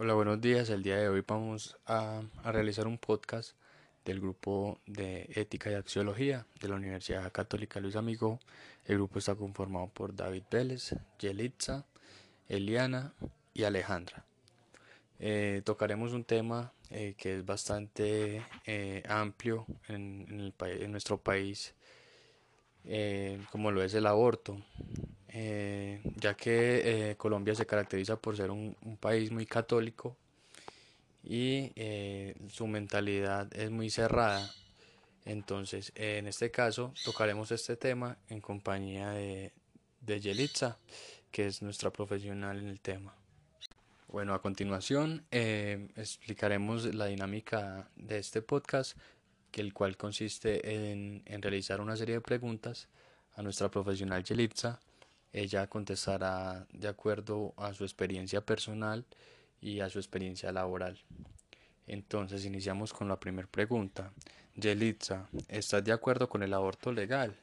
Hola, buenos días. El día de hoy vamos a, realizar un podcast del grupo de Ética y Axiología de la Universidad Católica Luis Amigo. El grupo está conformado por David Vélez, Yelitza, Eliana y Alejandra. Eh, tocaremos un tema eh, que es bastante eh, amplio en, nuestro país, como lo es el aborto. Eh, ya que eh, Colombia se caracteriza por ser un, país muy católico y eh, su mentalidad es muy cerrada. Entonces, en este caso, tocaremos este tema en compañía de, de Yelitza, que es nuestra profesional en el tema. Bueno, a continuación explicaremos la dinámica de este podcast, que el cual consiste en, en realizar una serie de preguntas a nuestra profesional Yelitza ella contestará de acuerdo a su experiencia personal y a su experiencia laboral. Entonces iniciamos con la primera pregunta. Yelitza, ¿estás de acuerdo con el aborto legal?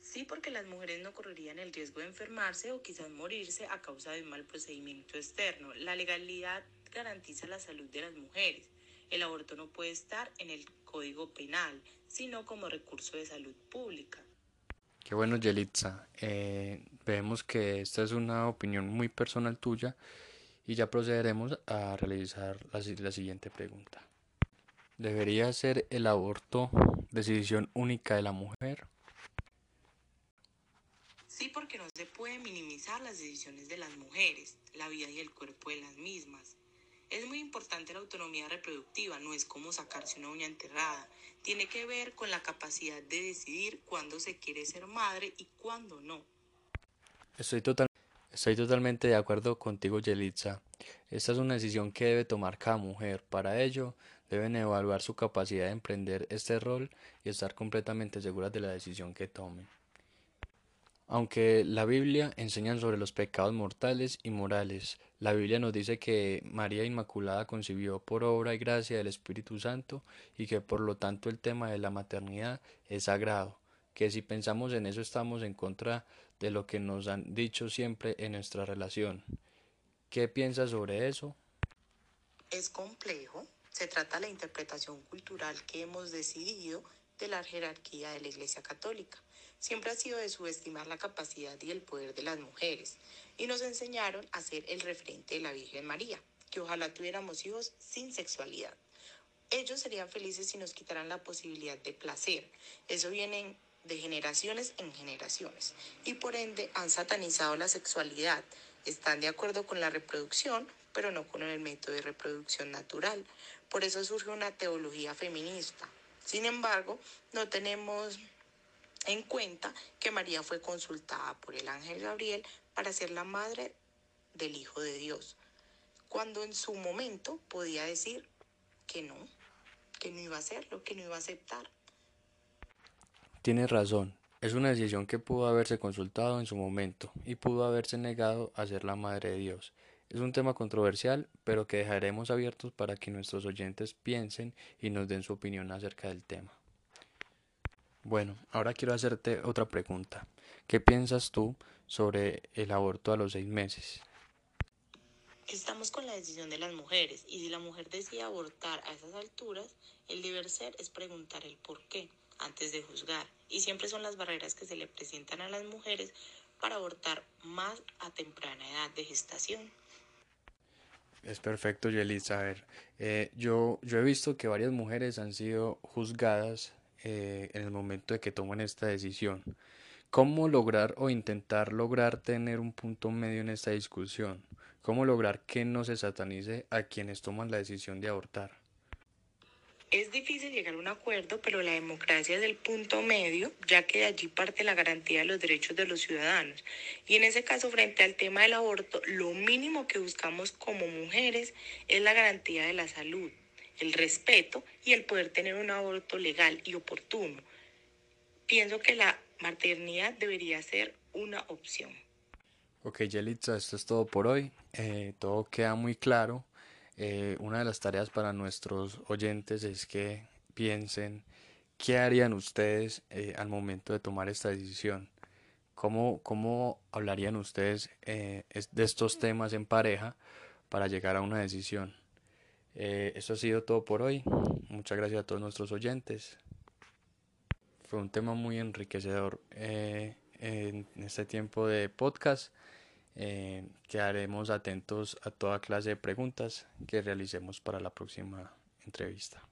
Sí, porque las mujeres no correrían el riesgo de enfermarse o quizás morirse a causa de un mal procedimiento externo. La legalidad garantiza la salud de las mujeres. El aborto no puede estar en el Código Penal, sino como recurso de salud pública. Qué bueno, Yelitza. Eh, vemos que esta es una opinión muy personal tuya y ya procederemos a realizar la, la siguiente pregunta. ¿Debería ser el aborto decisión única de la mujer? Sí, porque no se puede minimizar las decisiones de las mujeres, la vida y el cuerpo de las mismas. Es muy importante la autonomía reproductiva, no es como sacarse una uña enterrada. Tiene que ver con la capacidad de decidir cuándo se quiere ser madre y cuándo no. Estoy, total, estoy totalmente de acuerdo contigo, Yelitza. Esta es una decisión que debe tomar cada mujer. Para ello, deben evaluar su capacidad de emprender este rol y estar completamente seguras de la decisión que tomen. Aunque la Biblia enseña sobre los pecados mortales y morales, la Biblia nos dice que María Inmaculada concibió por obra y gracia del Espíritu Santo y que por lo tanto el tema de la maternidad es sagrado, que si pensamos en eso estamos en contra de lo que nos han dicho siempre en nuestra relación. ¿Qué piensas sobre eso? Es complejo, se trata de la interpretación cultural que hemos decidido de la jerarquía de la Iglesia Católica siempre ha sido de subestimar la capacidad y el poder de las mujeres y nos enseñaron a ser el referente de la Virgen María, que ojalá tuviéramos hijos sin sexualidad. Ellos serían felices si nos quitaran la posibilidad de placer. Eso viene de generaciones en generaciones y por ende han satanizado la sexualidad. Están de acuerdo con la reproducción, pero no con el método de reproducción natural. Por eso surge una teología feminista. Sin embargo, no tenemos en cuenta que María fue consultada por el ángel Gabriel para ser la madre del Hijo de Dios, cuando en su momento podía decir que no, que no iba a hacerlo, que no iba a aceptar. Tienes razón, es una decisión que pudo haberse consultado en su momento y pudo haberse negado a ser la madre de Dios. Es un tema controversial, pero que dejaremos abiertos para que nuestros oyentes piensen y nos den su opinión acerca del tema. Bueno, ahora quiero hacerte otra pregunta. ¿Qué piensas tú sobre el aborto a los seis meses? Estamos con la decisión de las mujeres y si la mujer decide abortar a esas alturas, el deber ser es preguntar el por qué antes de juzgar. Y siempre son las barreras que se le presentan a las mujeres para abortar más a temprana edad de gestación. Es perfecto, Yelisa. A ver, eh, yo, yo he visto que varias mujeres han sido juzgadas eh, en el momento de que tomen esta decisión. ¿Cómo lograr o intentar lograr tener un punto medio en esta discusión? ¿Cómo lograr que no se satanice a quienes toman la decisión de abortar? Es difícil llegar a un acuerdo, pero la democracia es el punto medio, ya que de allí parte la garantía de los derechos de los ciudadanos. Y en ese caso, frente al tema del aborto, lo mínimo que buscamos como mujeres es la garantía de la salud, el respeto y el poder tener un aborto legal y oportuno. Pienso que la maternidad debería ser una opción. Ok, Yelitza, esto es todo por hoy. Eh, todo queda muy claro. Eh, una de las tareas para nuestros oyentes es que piensen qué harían ustedes eh, al momento de tomar esta decisión. ¿Cómo, cómo hablarían ustedes eh, de estos temas en pareja para llegar a una decisión? Eso ha sido todo por hoy. Muchas gracias a todos nuestros oyentes. Fue un tema muy enriquecedor en este tiempo de podcast. Eh, quedaremos atentos a toda clase de preguntas que realicemos para la próxima entrevista.